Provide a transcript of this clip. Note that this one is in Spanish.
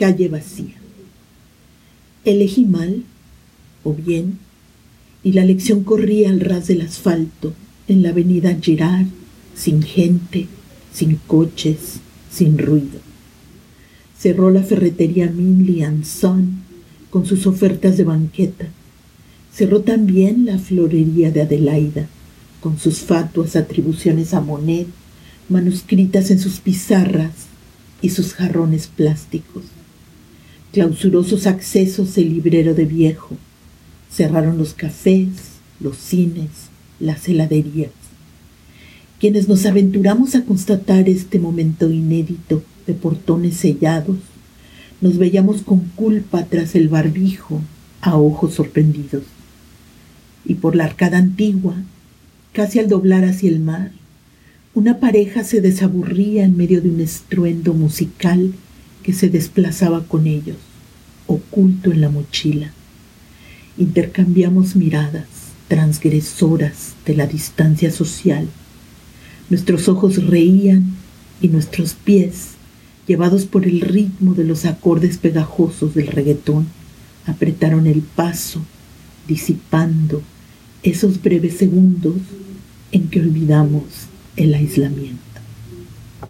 calle vacía. Elegí mal o bien, y la lección corría al ras del asfalto en la avenida Girard, sin gente, sin coches, sin ruido. Cerró la ferretería Minley Son con sus ofertas de banqueta. Cerró también la florería de Adelaida con sus fatuas atribuciones a Monet, manuscritas en sus pizarras y sus jarrones plásticos. Clausuró sus accesos el librero de viejo. Cerraron los cafés, los cines, las heladerías. Quienes nos aventuramos a constatar este momento inédito de portones sellados, nos veíamos con culpa tras el barbijo a ojos sorprendidos. Y por la arcada antigua, casi al doblar hacia el mar, una pareja se desaburría en medio de un estruendo musical que se desplazaba con ellos, oculto en la mochila. Intercambiamos miradas transgresoras de la distancia social. Nuestros ojos reían y nuestros pies, llevados por el ritmo de los acordes pegajosos del reggaetón, apretaron el paso, disipando esos breves segundos en que olvidamos el aislamiento.